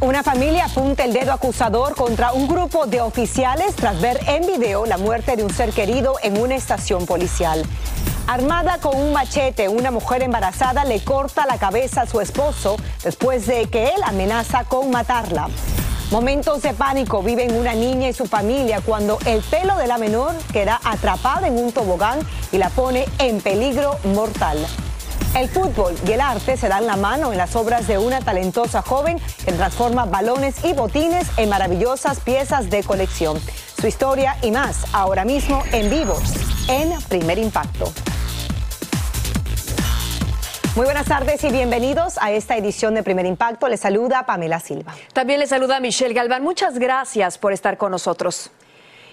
Una familia apunta el dedo acusador contra un grupo de oficiales tras ver en video la muerte de un ser querido en una estación policial. Armada con un machete, una mujer embarazada le corta la cabeza a su esposo después de que él amenaza con matarla. Momentos de pánico viven una niña y su familia cuando el pelo de la menor queda atrapada en un tobogán y la pone en peligro mortal. El fútbol y el arte se dan la mano en las obras de una talentosa joven que transforma balones y botines en maravillosas piezas de colección. Su historia y más ahora mismo en vivo en Primer Impacto. Muy buenas tardes y bienvenidos a esta edición de Primer Impacto. Les saluda Pamela Silva. También les saluda Michelle Galván. Muchas gracias por estar con nosotros.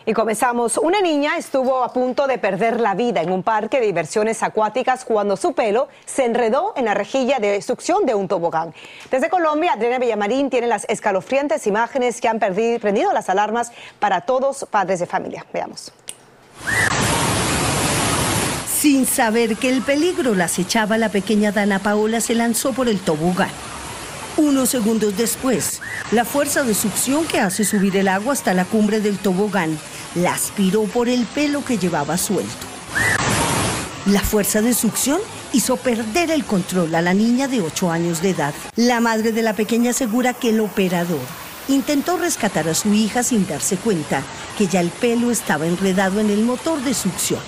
Y comenzamos. Una niña estuvo a punto de perder la vida en un parque de diversiones acuáticas cuando su pelo se enredó en la rejilla de succión de un tobogán. Desde Colombia, Adriana Villamarín tiene las escalofriantes imágenes que han perdido, prendido las alarmas para todos padres de familia. Veamos. Sin saber que el peligro la acechaba, la pequeña Dana Paola se lanzó por el tobogán. Unos segundos después, la fuerza de succión que hace subir el agua hasta la cumbre del tobogán la aspiró por el pelo que llevaba suelto. La fuerza de succión hizo perder el control a la niña de 8 años de edad. La madre de la pequeña asegura que el operador intentó rescatar a su hija sin darse cuenta que ya el pelo estaba enredado en el motor de succión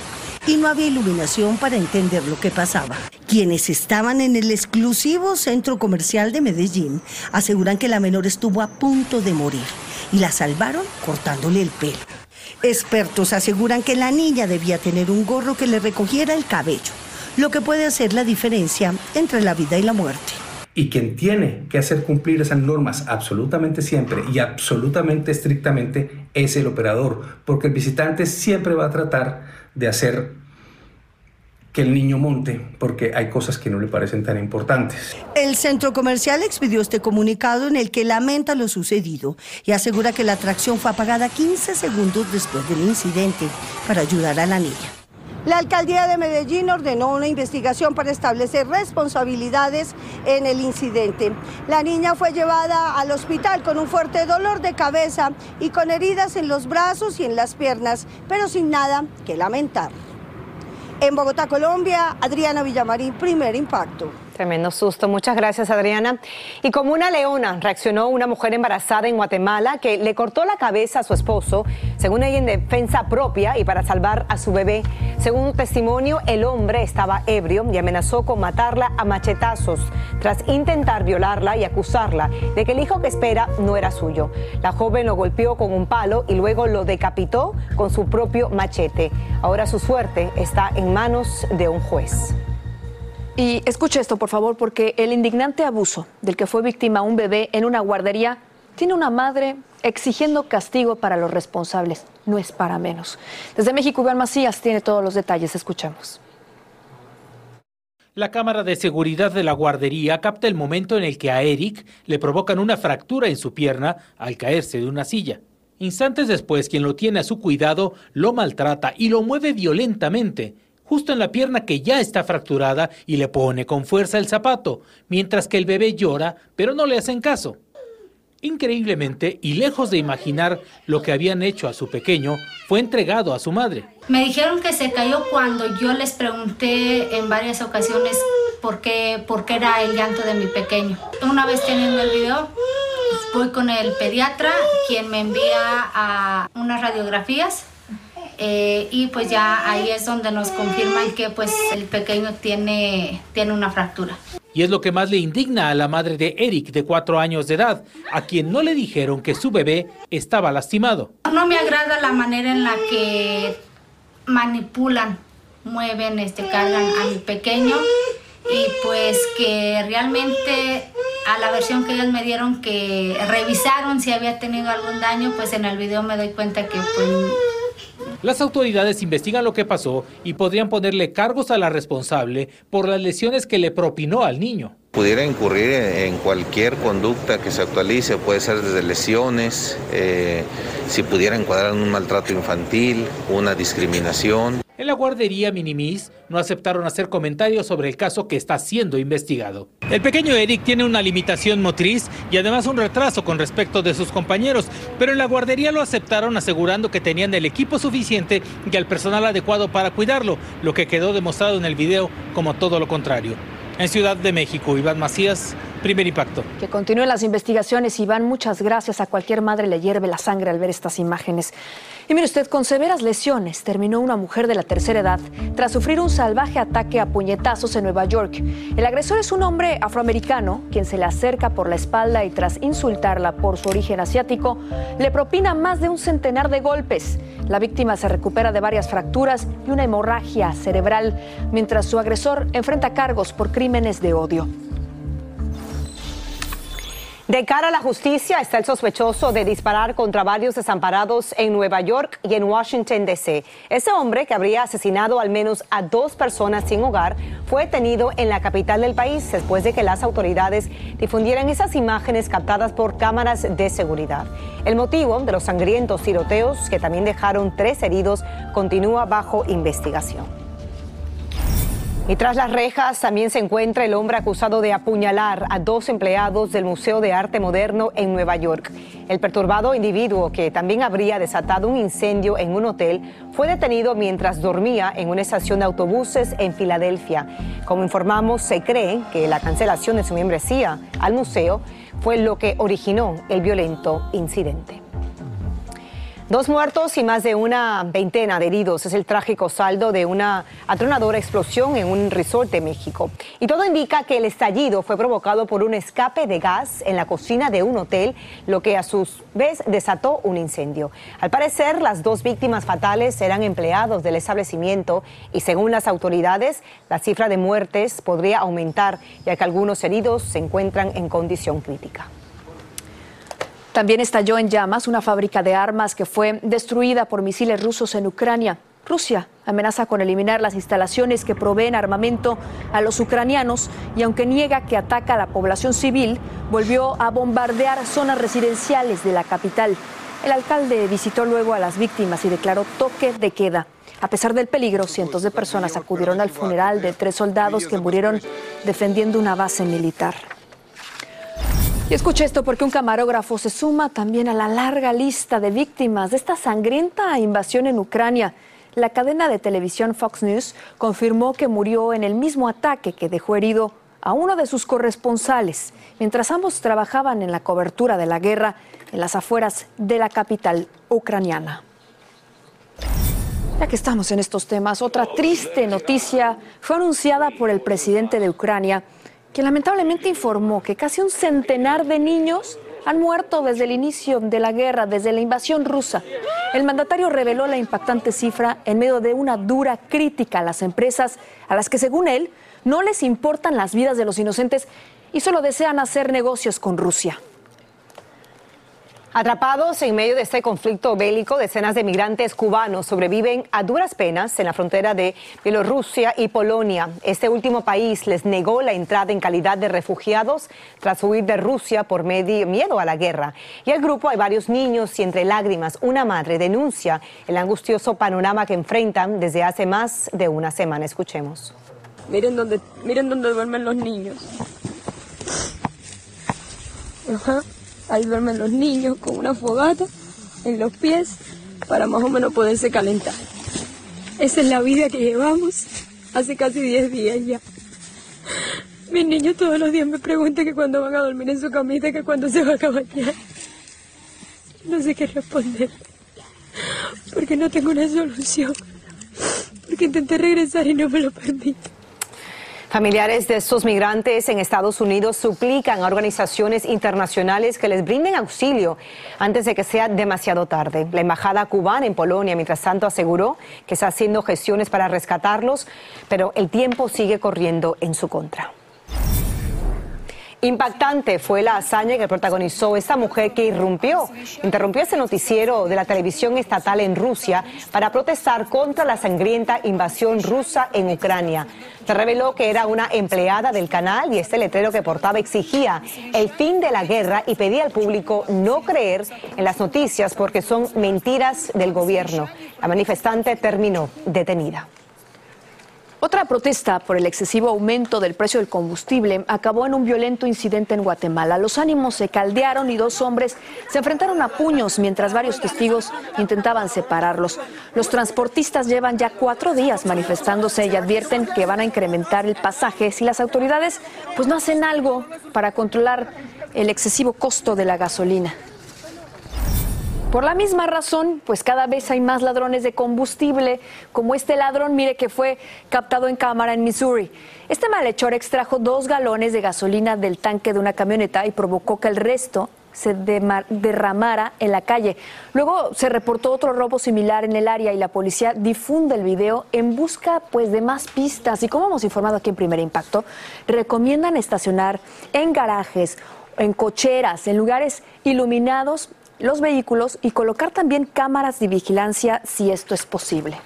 y no había iluminación para entender lo que pasaba. Quienes estaban en el exclusivo centro comercial de Medellín aseguran que la menor estuvo a punto de morir y la salvaron cortándole el pelo. Expertos aseguran que la niña debía tener un gorro que le recogiera el cabello, lo que puede hacer la diferencia entre la vida y la muerte. Y quien tiene que hacer cumplir esas normas absolutamente siempre y absolutamente estrictamente es el operador, porque el visitante siempre va a tratar de hacer que el niño monte, porque hay cosas que no le parecen tan importantes. El centro comercial expidió este comunicado en el que lamenta lo sucedido y asegura que la atracción fue apagada 15 segundos después del incidente para ayudar a la niña. La alcaldía de Medellín ordenó una investigación para establecer responsabilidades en el incidente. La niña fue llevada al hospital con un fuerte dolor de cabeza y con heridas en los brazos y en las piernas, pero sin nada que lamentar. En Bogotá, Colombia, Adriana Villamarín, primer impacto. Tremendo susto. Muchas gracias, Adriana. Y como una leona, reaccionó una mujer embarazada en Guatemala que le cortó la cabeza a su esposo, según ella en defensa propia y para salvar a su bebé. Según un testimonio, el hombre estaba ebrio y amenazó con matarla a machetazos tras intentar violarla y acusarla de que el hijo que espera no era suyo. La joven lo golpeó con un palo y luego lo decapitó con su propio machete. Ahora su suerte está en manos de un juez. Y escuche esto, por favor, porque el indignante abuso del que fue víctima un bebé en una guardería tiene una madre exigiendo castigo para los responsables. No es para menos. Desde México, Iván Macías tiene todos los detalles. Escuchemos. La cámara de seguridad de la guardería capta el momento en el que a Eric le provocan una fractura en su pierna al caerse de una silla. Instantes después, quien lo tiene a su cuidado lo maltrata y lo mueve violentamente justo en la pierna que ya está fracturada y le pone con fuerza el zapato, mientras que el bebé llora, pero no le hacen caso. Increíblemente, y lejos de imaginar lo que habían hecho a su pequeño, fue entregado a su madre. Me dijeron que se cayó cuando yo les pregunté en varias ocasiones por qué, por qué era el llanto de mi pequeño. Una vez teniendo el video, voy con el pediatra, quien me envía a unas radiografías eh, y pues ya ahí es donde nos confirman que pues el pequeño tiene, tiene una fractura. Y es lo que más le indigna a la madre de Eric, de cuatro años de edad, a quien no le dijeron que su bebé estaba lastimado. No me agrada la manera en la que manipulan, mueven, este, cargan a mi pequeño y pues que realmente a la versión que ellos me dieron que revisaron si había tenido algún daño, pues en el video me doy cuenta que pues las autoridades investigan lo que pasó y podrían ponerle cargos a la responsable por las lesiones que le propinó al niño. Pudiera incurrir en cualquier conducta que se actualice, puede ser desde lesiones, eh, si pudiera encuadrar en un maltrato infantil, una discriminación. En la guardería Minimis no aceptaron hacer comentarios sobre el caso que está siendo investigado. El pequeño Eric tiene una limitación motriz y además un retraso con respecto de sus compañeros, pero en la guardería lo aceptaron asegurando que tenían el equipo suficiente y el personal adecuado para cuidarlo, lo que quedó demostrado en el video como todo lo contrario. En Ciudad de México, Iván Macías, primer impacto. Que continúen las investigaciones, Iván. Muchas gracias. A cualquier madre le hierve la sangre al ver estas imágenes. Y mire usted, con severas lesiones terminó una mujer de la tercera edad tras sufrir un salvaje ataque a puñetazos en Nueva York. El agresor es un hombre afroamericano quien se le acerca por la espalda y tras insultarla por su origen asiático, le propina más de un centenar de golpes. La víctima se recupera de varias fracturas y una hemorragia cerebral, mientras su agresor enfrenta cargos por crímenes de odio. De cara a la justicia está el sospechoso de disparar contra varios desamparados en Nueva York y en Washington, D.C. Ese hombre, que habría asesinado al menos a dos personas sin hogar, fue detenido en la capital del país después de que las autoridades difundieran esas imágenes captadas por cámaras de seguridad. El motivo de los sangrientos tiroteos, que también dejaron tres heridos, continúa bajo investigación. Y tras las rejas también se encuentra el hombre acusado de apuñalar a dos empleados del Museo de Arte Moderno en Nueva York. El perturbado individuo, que también habría desatado un incendio en un hotel, fue detenido mientras dormía en una estación de autobuses en Filadelfia. Como informamos, se cree que la cancelación de su membresía al museo fue lo que originó el violento incidente. Dos muertos y más de una veintena de heridos es el trágico saldo de una atronadora explosión en un resort de México. Y todo indica que el estallido fue provocado por un escape de gas en la cocina de un hotel, lo que a su vez desató un incendio. Al parecer, las dos víctimas fatales eran empleados del establecimiento y según las autoridades, la cifra de muertes podría aumentar, ya que algunos heridos se encuentran en condición crítica. También estalló en llamas una fábrica de armas que fue destruida por misiles rusos en Ucrania. Rusia amenaza con eliminar las instalaciones que proveen armamento a los ucranianos y aunque niega que ataca a la población civil, volvió a bombardear zonas residenciales de la capital. El alcalde visitó luego a las víctimas y declaró toque de queda. A pesar del peligro, cientos de personas acudieron al funeral de tres soldados que murieron defendiendo una base militar. Y escuche esto porque un camarógrafo se suma también a la larga lista de víctimas de esta sangrienta invasión en Ucrania. La cadena de televisión Fox News confirmó que murió en el mismo ataque que dejó herido a uno de sus corresponsales mientras ambos trabajaban en la cobertura de la guerra en las afueras de la capital ucraniana. Ya que estamos en estos temas, otra triste noticia fue anunciada por el presidente de Ucrania, que lamentablemente informó que casi un centenar de niños han muerto desde el inicio de la guerra, desde la invasión rusa. El mandatario reveló la impactante cifra en medio de una dura crítica a las empresas a las que, según él, no les importan las vidas de los inocentes y solo desean hacer negocios con Rusia. Atrapados en medio de este conflicto bélico, decenas de migrantes cubanos sobreviven a duras penas en la frontera de Bielorrusia y Polonia. Este último país les negó la entrada en calidad de refugiados tras huir de Rusia por miedo a la guerra. Y el grupo hay varios niños y entre lágrimas una madre denuncia el angustioso panorama que enfrentan desde hace más de una semana. Escuchemos. Miren dónde, miren dónde duermen los niños. Ajá. Ahí duermen los niños con una fogata en los pies para más o menos poderse calentar. Esa es la vida que llevamos hace casi 10 días ya. Mis niños todos los días me preguntan que cuándo van a dormir en su camita, que cuándo se va a bañar. No sé qué responder. Porque no tengo una solución. Porque intenté regresar y no me lo permito. Familiares de estos migrantes en Estados Unidos suplican a organizaciones internacionales que les brinden auxilio antes de que sea demasiado tarde. La embajada cubana en Polonia, mientras tanto, aseguró que está haciendo gestiones para rescatarlos, pero el tiempo sigue corriendo en su contra. Impactante fue la hazaña que protagonizó esta mujer que irrumpió, interrumpió ese noticiero de la televisión estatal en Rusia para protestar contra la sangrienta invasión rusa en Ucrania. Se reveló que era una empleada del canal y este letrero que portaba exigía el fin de la guerra y pedía al público no creer en las noticias porque son mentiras del gobierno. La manifestante terminó detenida. Otra protesta por el excesivo aumento del precio del combustible acabó en un violento incidente en Guatemala. Los ánimos se caldearon y dos hombres se enfrentaron a puños mientras varios testigos intentaban separarlos. Los transportistas llevan ya cuatro días manifestándose y advierten que van a incrementar el pasaje si las autoridades pues no hacen algo para controlar el excesivo costo de la gasolina. Por la misma razón, pues cada vez hay más ladrones de combustible, como este ladrón, mire que fue captado en cámara en Missouri. Este malhechor extrajo dos galones de gasolina del tanque de una camioneta y provocó que el resto se derramara en la calle. Luego se reportó otro robo similar en el área y la policía difunde el video en busca pues de más pistas y como hemos informado aquí en Primer Impacto, recomiendan estacionar en garajes, en cocheras, en lugares iluminados los vehículos y colocar también cámaras de vigilancia si esto es posible.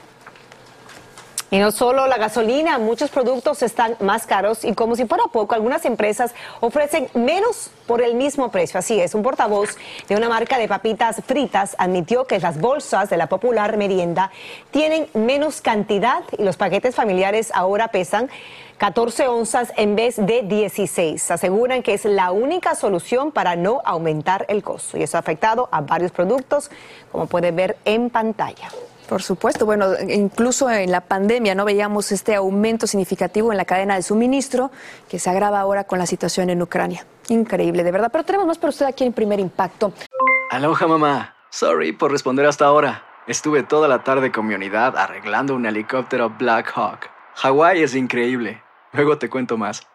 Y no solo la gasolina, muchos productos están más caros y como si fuera poco, algunas empresas ofrecen menos por el mismo precio. Así es, un portavoz de una marca de papitas fritas admitió que las bolsas de la popular merienda tienen menos cantidad y los paquetes familiares ahora pesan 14 onzas en vez de 16. Aseguran que es la única solución para no aumentar el costo y eso ha afectado a varios productos, como puede ver en pantalla. Por supuesto, bueno, incluso en la pandemia no veíamos este aumento significativo en la cadena de suministro que se agrava ahora con la situación en Ucrania. Increíble, de verdad. Pero tenemos más para usted aquí en Primer Impacto. Aloha, mamá. Sorry por responder hasta ahora. Estuve toda la tarde con mi unidad arreglando un helicóptero Black Hawk. Hawái es increíble. Luego te cuento más.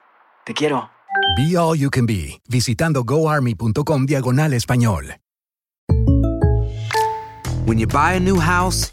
Te quiero. Be All You Can Be, visitando goarmy.com diagonal español. When you buy a new house,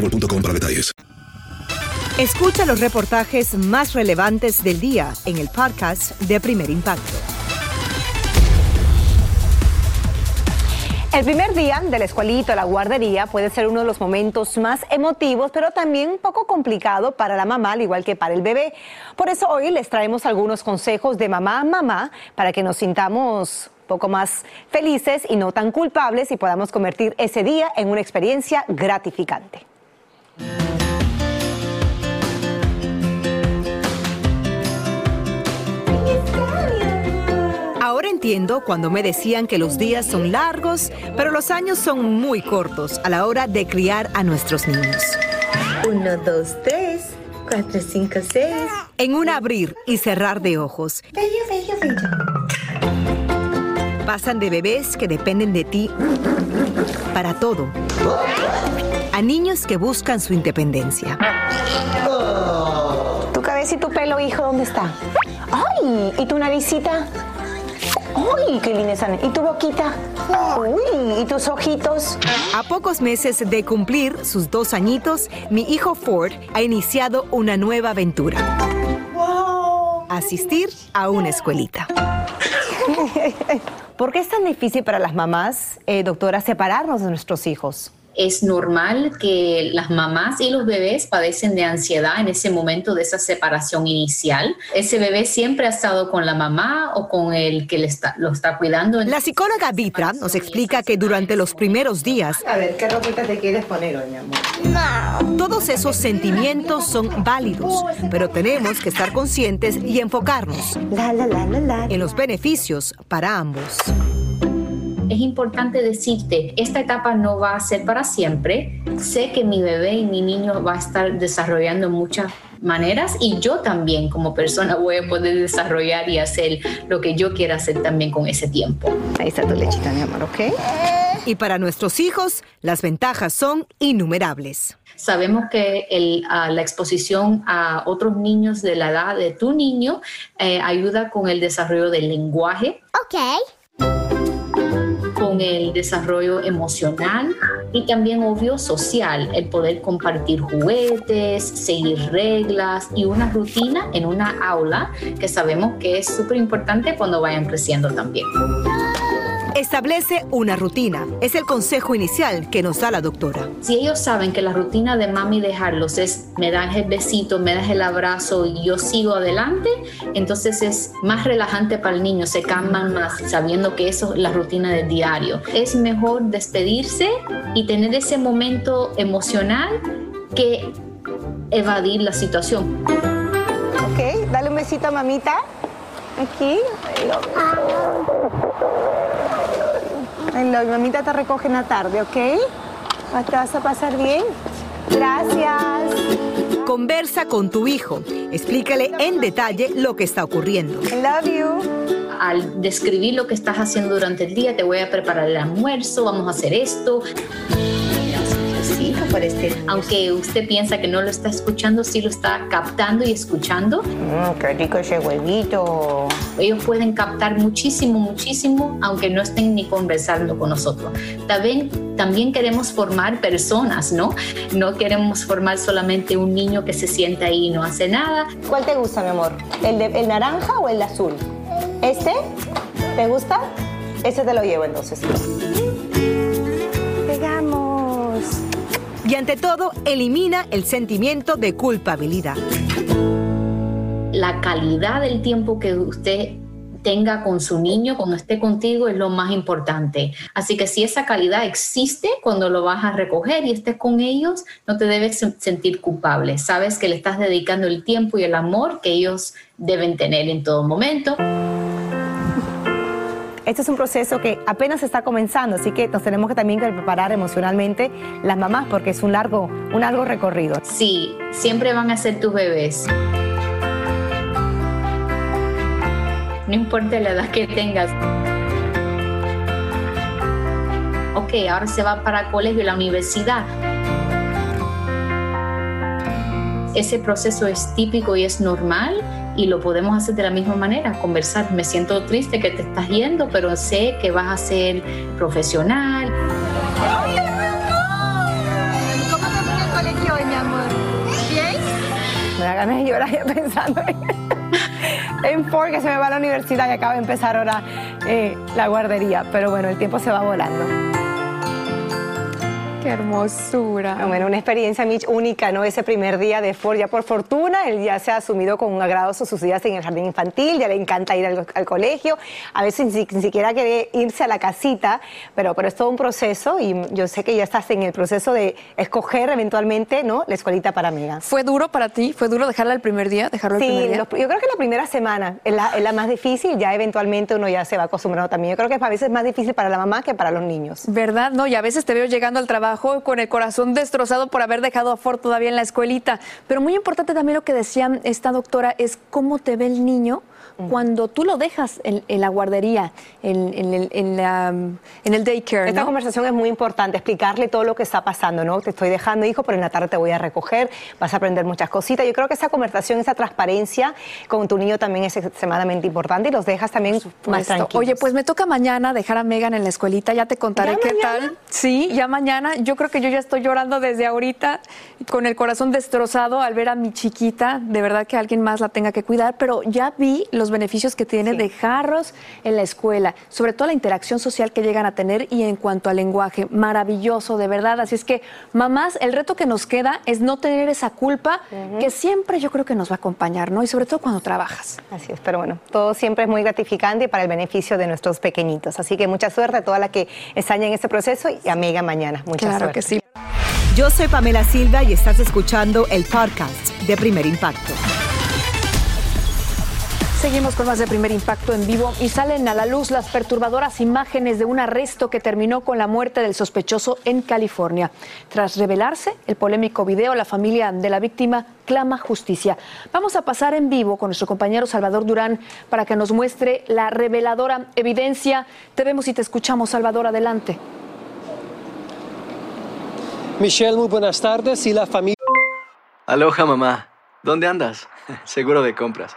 boostmobile.com para detalles. Escucha los reportajes más relevantes del día en el podcast de Primer Impacto. El primer día de la escuelita o la guardería puede ser uno de los momentos más emotivos, pero también un poco complicado para la mamá, al igual que para el bebé. Por eso hoy les traemos algunos consejos de mamá a mamá para que nos sintamos un poco más felices y no tan culpables y podamos convertir ese día en una experiencia gratificante. Ahora entiendo cuando me decían que los días son largos, pero los años son muy cortos a la hora de criar a nuestros niños. Uno, dos, tres, cuatro, cinco, seis. En un abrir y cerrar de ojos. Bello, bello, bello. Pasan de bebés que dependen de ti para todo a niños que buscan su independencia. Tu cabeza y tu pelo, hijo, ¿dónde está? ¡Ay! ¿Y tu naricita? ¡Uy, qué linda están! ¿Y tu boquita? ¡Uy! ¿Y tus ojitos? A pocos meses de cumplir sus dos añitos, mi hijo Ford ha iniciado una nueva aventura. Asistir a una escuelita. ¿Por qué es tan difícil para las mamás, eh, doctora, separarnos de nuestros hijos? Es normal que las mamás y los bebés padecen de ansiedad en ese momento de esa separación inicial. Ese bebé siempre ha estado con la mamá o con el que le está, lo está cuidando. La psicóloga Vitra nos explica que durante los primeros días... A ver, ¿qué ropita te quieres poner hoy, mi amor? Todos esos sentimientos son válidos, pero tenemos que estar conscientes y enfocarnos en los beneficios para ambos es importante decirte, esta etapa no va a ser para siempre. Sé que mi bebé y mi niño va a estar desarrollando muchas maneras y yo también como persona voy a poder desarrollar y hacer lo que yo quiera hacer también con ese tiempo. Ahí está tu lechita, mi amor, ¿ok? Y para nuestros hijos, las ventajas son innumerables. Sabemos que la exposición a otros niños de la edad de tu niño eh, ayuda con el desarrollo del lenguaje. Ok el desarrollo emocional y también obvio social, el poder compartir juguetes, seguir reglas y una rutina en una aula que sabemos que es súper importante cuando vayan creciendo también. Establece una rutina. Es el consejo inicial que nos da la doctora. Si ellos saben que la rutina de mami dejarlos es me das el besito, me das el abrazo y yo sigo adelante, entonces es más relajante para el niño, se calman más sabiendo que eso es la rutina del diario. Es mejor despedirse y tener ese momento emocional que evadir la situación. Ok, dale un besito a mamita. Aquí. La mamita te recoge en la tarde, ¿ok? ¿Te vas a pasar bien? Gracias. Conversa con tu hijo. Explícale en detalle lo que está ocurriendo. I love you. Al describir lo que estás haciendo durante el día, te voy a preparar el almuerzo, vamos a hacer esto. Este, aunque usted piensa que no lo está escuchando, sí lo está captando y escuchando. Mmm, qué rico ese huevito. Ellos pueden captar muchísimo, muchísimo, aunque no estén ni conversando con nosotros. También, también queremos formar personas, ¿no? No queremos formar solamente un niño que se sienta ahí y no hace nada. ¿Cuál te gusta, mi amor? ¿El, de, el naranja o el azul? ¿Este? ¿Te gusta? Ese te lo llevo entonces. Y ante todo, elimina el sentimiento de culpabilidad. La calidad del tiempo que usted tenga con su niño cuando esté contigo es lo más importante. Así que si esa calidad existe cuando lo vas a recoger y estés con ellos, no te debes sentir culpable. Sabes que le estás dedicando el tiempo y el amor que ellos deben tener en todo momento. Este es un proceso que apenas está comenzando, así que nos tenemos que también preparar emocionalmente las mamás porque es un largo, un largo recorrido. Sí, siempre van a ser tus bebés. No importa la edad que tengas. Ok, ahora se va para el colegio, la universidad ese proceso es típico y es normal y lo podemos hacer de la misma manera, conversar. Me siento triste que te estás yendo, pero sé que vas a ser profesional. ¿Cómo te fue el colegio hoy, mi amor? ¿Bien? Me da ganas de llorar ya pensando en, Ford, que se me va a la universidad y acaba de empezar ahora eh, la guardería. Pero bueno, el tiempo se va volando. Qué hermosura. Ah, bueno, una experiencia Mitch única, ¿no? Ese primer día de Ford, ya por fortuna, él ya se ha asumido con un agrado sus días en el jardín infantil, ya le encanta ir al, colegio, a veces ni, siquiera quiere irse a la casita, pero, pero es todo un proceso y yo sé que ya estás en el proceso de escoger eventualmente, ¿no? La escuelita para amigas. ¿Fue duro para ti? ¿Fue duro dejarla el primer día? ¿Dejarlo el primer día? yo creo que la primera semana es la, es la más difícil, ya eventualmente uno ya se va acostumbrando también. Yo creo que a veces es más difícil para la mamá que para los niños. ¿Verdad? No, y a veces te veo llegando al trabajo con el corazón destrozado por haber dejado a Ford todavía en la escuelita. Pero muy importante también lo que decía esta doctora es cómo te ve el niño cuando tú lo dejas en, la guardería, en, el daycare. Esta conversación es muy importante, explicarle todo lo que está pasando, ¿no? Te estoy dejando, hijo, pero en la tarde te voy a recoger, vas a aprender muchas cositas. Yo creo que esa conversación, esa transparencia con tu niño también es extremadamente importante y los dejas también más tranquilos. Oye, pues me toca mañana dejar a Megan en la escuelita, ya te contaré qué tal. Sí, ya mañana. Yo creo que yo ya estoy llorando desde ahorita, con el corazón destrozado al ver a mi chiquita. De verdad que alguien más la tenga que cuidar, pero ya vi los beneficios que tiene dejarlos en la escuela, sobre todo la interacción social que llegan a tener y en cuanto al lenguaje, maravilloso, de verdad. Así es que, mamás, el reto que nos queda es no tener esa culpa que siempre yo creo que nos va a acompañar, ¿no? Y sobre todo cuando trabajas. Así es, pero bueno, todo siempre es muy gratificante para el beneficio de nuestros pequeñitos. Así que mucha suerte a toda la que están en este proceso y amiga mañana. Mucha claro suerte. que sí. Yo soy Pamela Silva y estás escuchando el podcast de Primer Impacto. Seguimos con más de primer impacto en vivo y salen a la luz las perturbadoras imágenes de un arresto que terminó con la muerte del sospechoso en California. Tras revelarse el polémico video, la familia de la víctima clama justicia. Vamos a pasar en vivo con nuestro compañero Salvador Durán para que nos muestre la reveladora evidencia. Te vemos y te escuchamos, Salvador, adelante. Michelle, muy buenas tardes y la familia... Aloha, mamá. ¿Dónde andas? Seguro de compras.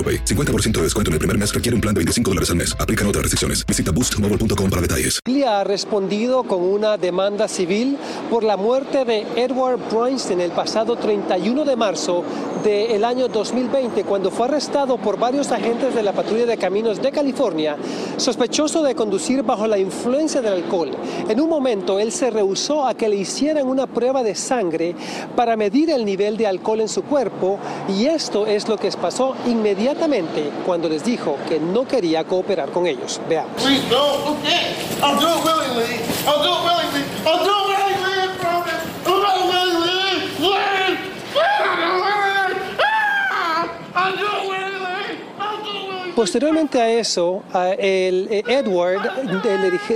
50% de descuento en el primer mes requiere un plan de 25 dólares al mes. Aplican otras restricciones. Visita boostmobile.com para detalles. Ha respondido con una demanda civil por la muerte de Edward Bryanston el pasado 31 de marzo del año 2020, cuando fue arrestado por varios agentes de la patrulla de caminos de California, sospechoso de conducir bajo la influencia del alcohol. En un momento, él se rehusó a que le hicieran una prueba de sangre para medir el nivel de alcohol en su cuerpo y esto es lo que pasó inmediatamente cuando les dijo que no quería cooperar con ellos. Veamos. Posteriormente a eso, eh, Edward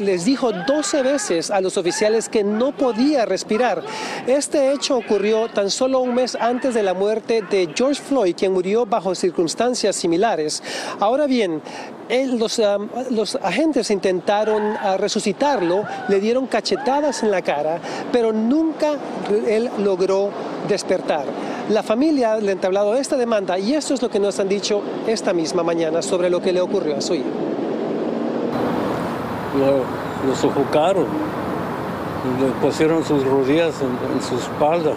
les dijo 12 veces a los oficiales que no podía respirar. Este hecho ocurrió tan solo un mes antes de la muerte de George Floyd, quien murió bajo circunstancias similares. Ahora bien, los, los, agentes intentaron ah, resucitarlo, le dieron cachetadas en la cara, pero nunca él logró despertar. La familia le ha entablado esta demanda y esto es lo que nos han dicho esta misma mañana sobre lo que le ocurrió a su hijo. Lo, lo sofocaron, le pusieron sus rodillas en, su espalda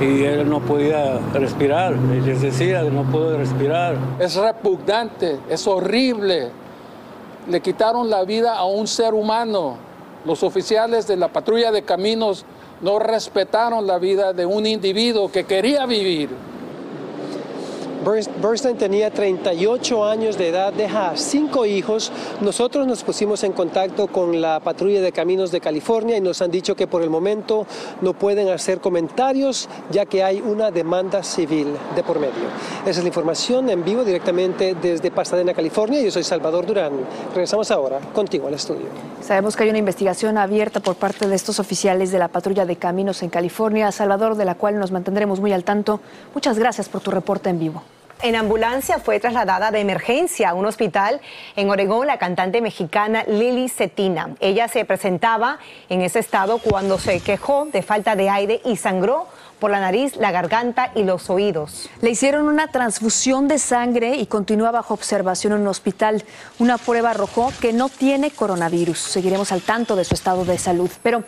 y él no podía respirar. Les decía, no puedo respirar. Es repugnante, es horrible. Le quitaron la vida a un ser humano. Los oficiales de la patrulla de caminos no respetaron la vida de un individuo que quería vivir. Bernstein tenía 38 años de edad, deja cinco hijos. Nosotros nos pusimos en contacto con la patrulla de caminos de California y nos han dicho que por el momento no pueden hacer comentarios ya que hay una demanda civil de por medio. Esa es la información en vivo directamente desde Pasadena, California. Yo soy Salvador Durán. Regresamos ahora contigo al estudio. Sabemos que hay una investigación abierta por parte de estos oficiales de la patrulla de caminos en California, Salvador, de la cual nos mantendremos muy al tanto. Muchas gracias por tu reporte en vivo en ambulancia fue trasladada de emergencia a un hospital en Oregón la cantante mexicana Lili Cetina. Ella se presentaba en ese estado cuando se quejó de falta de aire y sangró por la nariz, la garganta y los oídos. Le hicieron una transfusión de sangre y continúa bajo observación en un hospital. Una prueba arrojó que no tiene coronavirus. Seguiremos al tanto de su estado de salud. Pero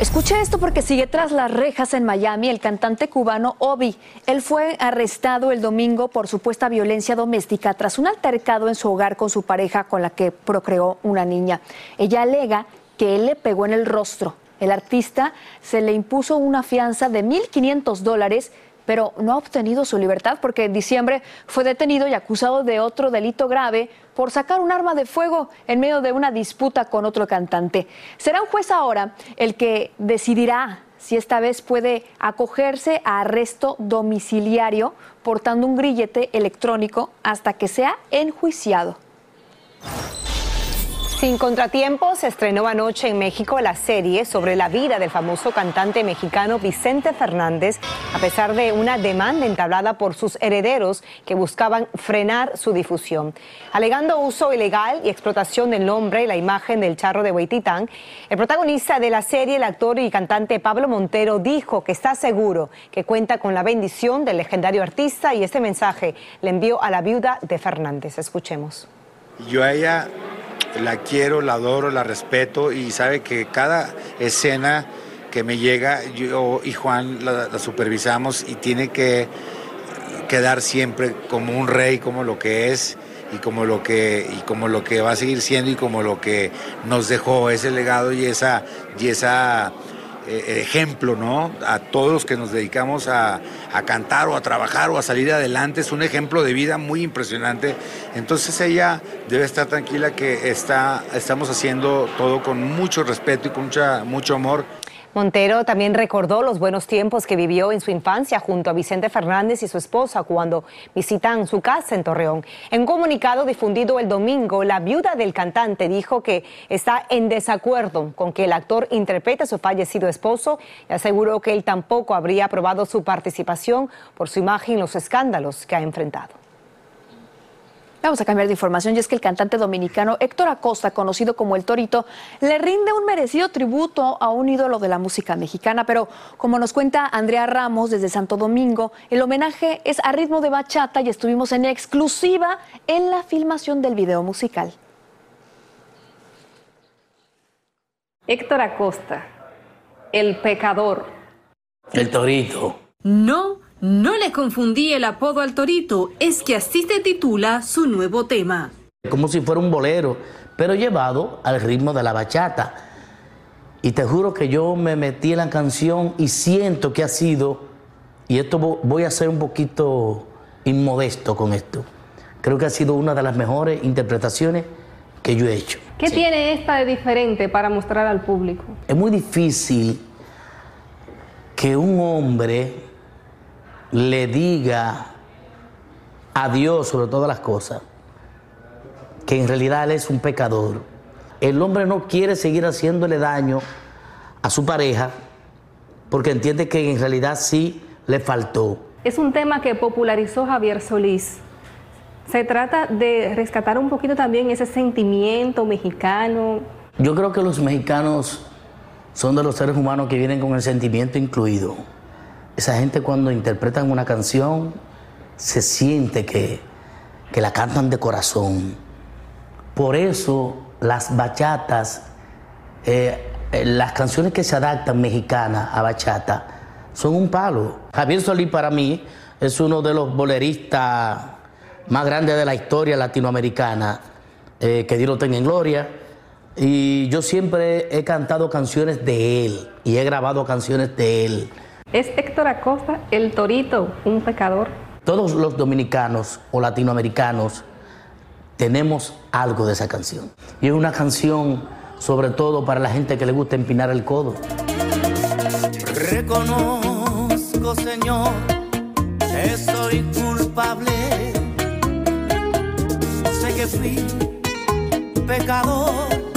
Escuche esto porque sigue tras las rejas en Miami el cantante cubano Obi. Él fue arrestado el domingo por supuesta violencia doméstica tras un altercado en su hogar con su pareja con la que procreó una niña. Ella alega que él le pegó en el rostro. El artista se le impuso una fianza de 1.500 dólares pero no ha obtenido su libertad porque en diciembre fue detenido y acusado de otro delito grave por sacar un arma de fuego en medio de una disputa con otro cantante. Será un juez ahora el que decidirá si esta vez puede acogerse a arresto domiciliario portando un grillete electrónico hasta que sea enjuiciado. Sin contratiempos, se estrenó anoche en México la serie sobre la vida del famoso cantante mexicano Vicente Fernández, a pesar de una demanda entablada por sus herederos que buscaban frenar su difusión. Alegando uso ilegal y explotación del nombre y la imagen del charro de Hueytitán, el protagonista de la serie, el actor y cantante Pablo Montero, dijo que está seguro que cuenta con la bendición del legendario artista y este mensaje le envió a la viuda de Fernández. Escuchemos. Yo a ella la quiero, la adoro, la respeto y sabe que cada escena que me llega, yo y Juan la, supervisamos y tiene que quedar siempre como un rey, como lo que es y como lo que y como lo que va a seguir siendo y como lo que nos dejó ese legado y esa y esa eh, ejemplo, ¿no? A todos los que nos dedicamos a, cantar o a trabajar o a salir adelante. Es un ejemplo de vida muy impresionante. Entonces ella debe estar tranquila que está, estamos haciendo todo con mucho respeto y con mucha, mucho amor. Montero también recordó los buenos tiempos que vivió en su infancia junto a Vicente Fernández y su esposa cuando visitan su casa en Torreón. En un comunicado difundido el domingo, la viuda del cantante dijo que está en desacuerdo con que el actor interprete a su fallecido esposo y aseguró que él tampoco habría aprobado su participación por su imagen en los escándalos que ha enfrentado. Vamos a cambiar de información y es que el cantante dominicano Héctor Acosta, conocido como El Torito, le rinde un merecido tributo a un ídolo de la música mexicana, pero como nos cuenta Andrea Ramos desde Santo Domingo, el homenaje es a ritmo de bachata y estuvimos en exclusiva en la filmación del video musical. Héctor Acosta, el pecador. El Torito. No no le confundí el apodo al torito, es que así se titula su nuevo tema. Como si fuera un bolero, pero llevado al ritmo de la bachata. Y te juro que yo me metí en la canción y siento que ha sido, y esto voy a ser un poquito inmodesto con esto, creo que ha sido una de las mejores interpretaciones que yo he hecho. ¿Qué tiene esta de diferente para mostrar al público? Es muy difícil que un hombre le diga a Dios sobre todas las cosas, que en realidad él es un pecador. El hombre no quiere seguir haciéndole daño a su pareja porque entiende que en realidad sí le faltó. Es un tema que popularizó Javier Solís. Se trata de rescatar un poquito también ese sentimiento mexicano. Yo creo que los mexicanos son de los seres humanos que vienen con el sentimiento incluido. Esa gente cuando interpretan una canción se siente que, que la cantan de corazón. Por eso las bachatas, eh, eh, las canciones que se adaptan mexicanas a bachata, son un palo. Javier Solís para mí es uno de los boleristas más grandes de la historia latinoamericana, eh, que Dios lo tenga en gloria. Y yo siempre he cantado canciones de él y he grabado canciones de él. ¿Es Héctor Acosta el torito, un pecador? Todos los dominicanos o latinoamericanos tenemos algo de esa canción. Y es una canción sobre todo para la gente que le gusta empinar el codo. Reconozco, Señor, que soy culpable. Sé que fui pecador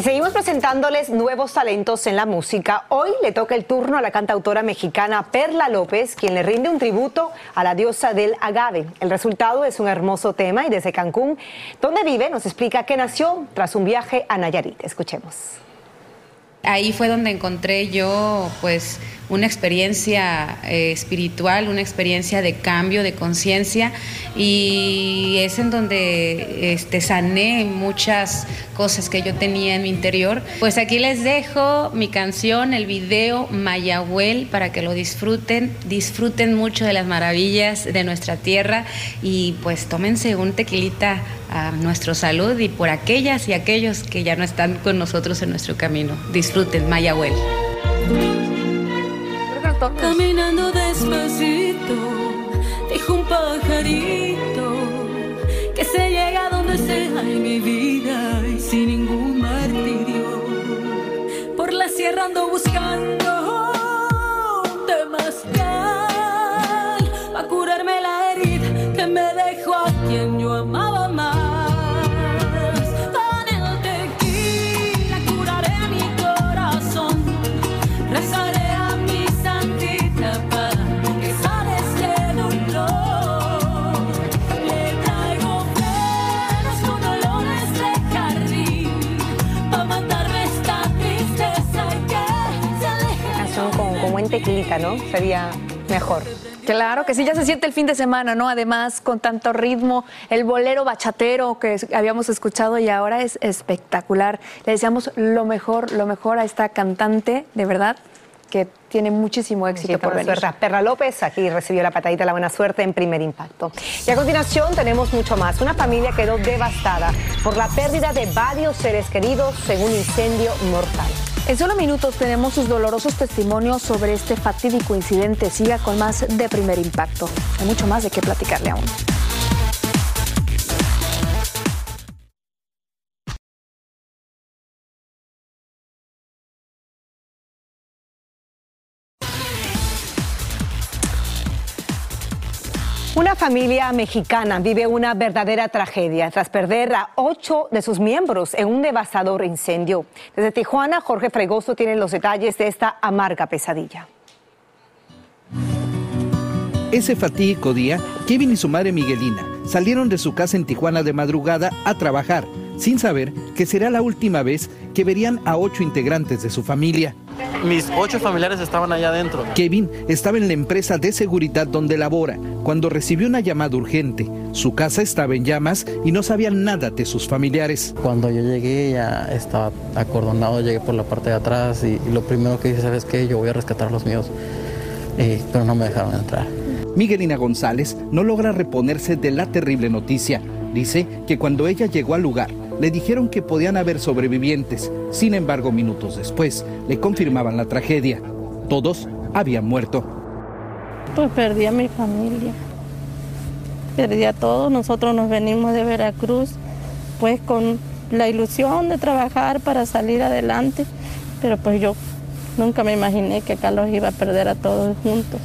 Y seguimos presentándoles nuevos talentos en la música. Hoy le toca el turno a la cantautora mexicana Perla López, quien le rinde un tributo a la diosa del agave. El resultado es un hermoso tema y desde Cancún, donde vive, nos explica que nació tras un viaje a Nayarit. Escuchemos. Ahí fue donde encontré yo pues una experiencia eh, espiritual, una experiencia de cambio, de conciencia y es en donde este, sané muchas cosas que yo tenía en mi interior. Pues aquí les dejo mi canción, el video Mayahuel para que lo disfruten, disfruten mucho de las maravillas de nuestra tierra y pues tómense un tequilita a nuestra salud y por aquellas y aquellos que ya no están con nosotros en nuestro camino. Disfruten Mayahuel. Caminando despacito, dijo un pajarito que se llega donde sea en mi vida y sin ningún martirio. Por la sierra ando buscando ¿no? Sería mejor. Claro que sí, ya se siente el fin de semana, ¿no? Además, con tanto ritmo, el bolero bachatero que habíamos escuchado y ahora es espectacular. Le deseamos lo mejor, lo mejor a esta cantante, de verdad, que tiene muchísimo éxito por venir. suerte Perla López, aquí recibió la patadita de la buena suerte en primer impacto. Y a continuación tenemos mucho más. Una familia quedó devastada por la pérdida de varios seres queridos un incendio mortal. En solo minutos tenemos sus dolorosos testimonios sobre este fatídico incidente. Siga con más de primer impacto. Hay mucho más de qué platicarle aún. Familia mexicana vive una verdadera tragedia tras perder a ocho de sus miembros en un devastador incendio. Desde Tijuana, Jorge Fregoso tiene los detalles de esta amarga pesadilla. Ese fatídico día, Kevin y su madre Miguelina salieron de su casa en Tijuana de madrugada a trabajar. Sin saber que será la última vez que verían a ocho integrantes de su familia. Mis ocho familiares estaban allá adentro. Kevin estaba en la empresa de seguridad donde labora cuando recibió una llamada urgente. Su casa estaba en llamas y no sabían nada de sus familiares. Cuando yo llegué ya estaba acordonado, llegué por la parte de atrás y, y lo primero que dije, ¿sabes qué? Yo voy a rescatar a los míos. Eh, pero no me dejaron entrar. Miguelina González no logra reponerse de la terrible noticia. Dice que cuando ella llegó al lugar, le dijeron que podían haber sobrevivientes. Sin embargo, minutos después, le confirmaban la tragedia. Todos habían muerto. Pues perdí a mi familia. Perdí a todos. Nosotros nos venimos de Veracruz, pues con la ilusión de trabajar para salir adelante. Pero pues yo nunca me imaginé que acá los iba a perder a todos juntos.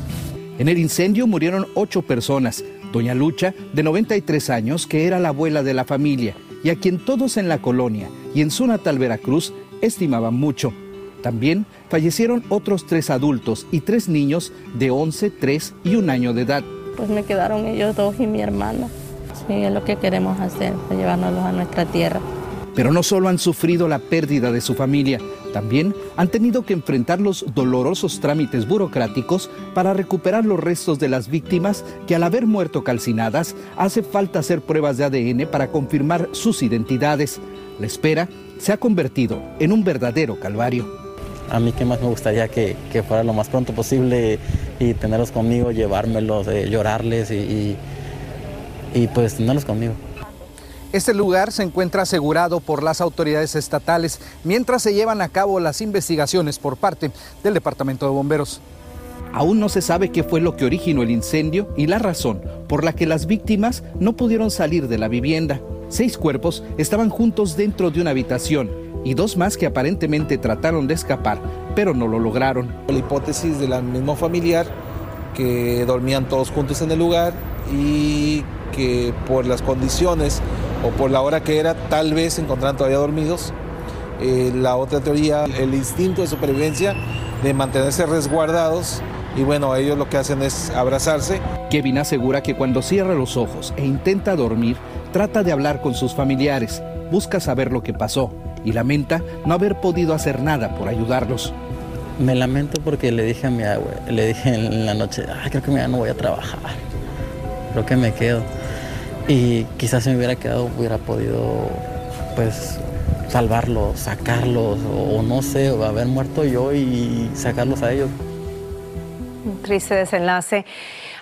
En el incendio murieron ocho personas. Doña Lucha, de 93 años, que era la abuela de la familia y a quien todos en la colonia y en su natal Veracruz estimaban mucho. También fallecieron otros tres adultos y tres niños de 11, 3 y un año de edad. Pues me quedaron ellos dos y mi hermana. Sí, es lo que queremos hacer, llevárnoslos a nuestra tierra. Pero no solo han sufrido la pérdida de su familia, también han tenido que enfrentar los dolorosos trámites burocráticos para recuperar los restos de las víctimas que al haber muerto calcinadas hace falta hacer pruebas de ADN para confirmar sus identidades. La espera se ha convertido en un verdadero calvario. A mí que más me gustaría que, fuera lo más pronto posible y tenerlos conmigo, llevármelos, eh, llorarles y, y pues tenerlos conmigo. Este lugar se encuentra asegurado por las autoridades estatales mientras se llevan a cabo las investigaciones por parte del Departamento de Bomberos. Aún no se sabe qué fue lo que originó el incendio y la razón por la que las víctimas no pudieron salir de la vivienda. Seis cuerpos estaban juntos dentro de una habitación y dos más que aparentemente trataron de escapar, pero no lo lograron. La hipótesis de la misma familiar que dormían todos juntos en el lugar y que por las condiciones o por la hora que era, tal vez se encontraran todavía dormidos. Eh, la otra teoría, el instinto de supervivencia de mantenerse resguardados y bueno, ellos lo que hacen es abrazarse. Kevin asegura que cuando cierra los ojos e intenta dormir, trata de hablar con sus familiares, busca saber lo que pasó y lamenta no haber podido hacer nada por ayudarlos. Me lamento porque le dije a mi abue, le dije en la noche, Ay, creo que ya no voy a trabajar, creo que me quedo. Y quizás si me hubiera quedado hubiera podido pues salvarlos, sacarlos o, o no sé, o haber muerto yo y sacarlos a ellos. Un triste desenlace.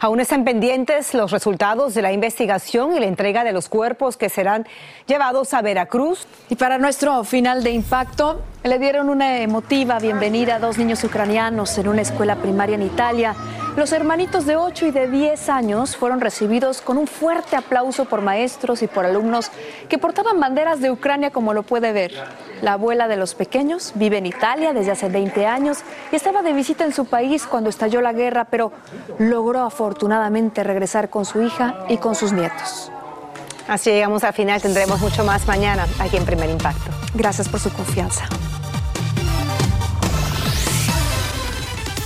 Aún están pendientes los resultados de la investigación y la entrega de los cuerpos que serán llevados a Veracruz. Y para nuestro final de impacto, le dieron una emotiva bienvenida a dos niños ucranianos en una escuela primaria en Italia. Los hermanitos de 8 y de 10 años fueron recibidos con un fuerte aplauso por maestros y por alumnos que portaban banderas de Ucrania como lo puede ver. La abuela de los pequeños vive en Italia desde hace 20 años y estaba de visita en su país cuando estalló la guerra, pero logró afortunadamente regresar con su hija y con sus nietos. Así llegamos al final, tendremos mucho más mañana aquí en Primer Impacto. Gracias por su confianza.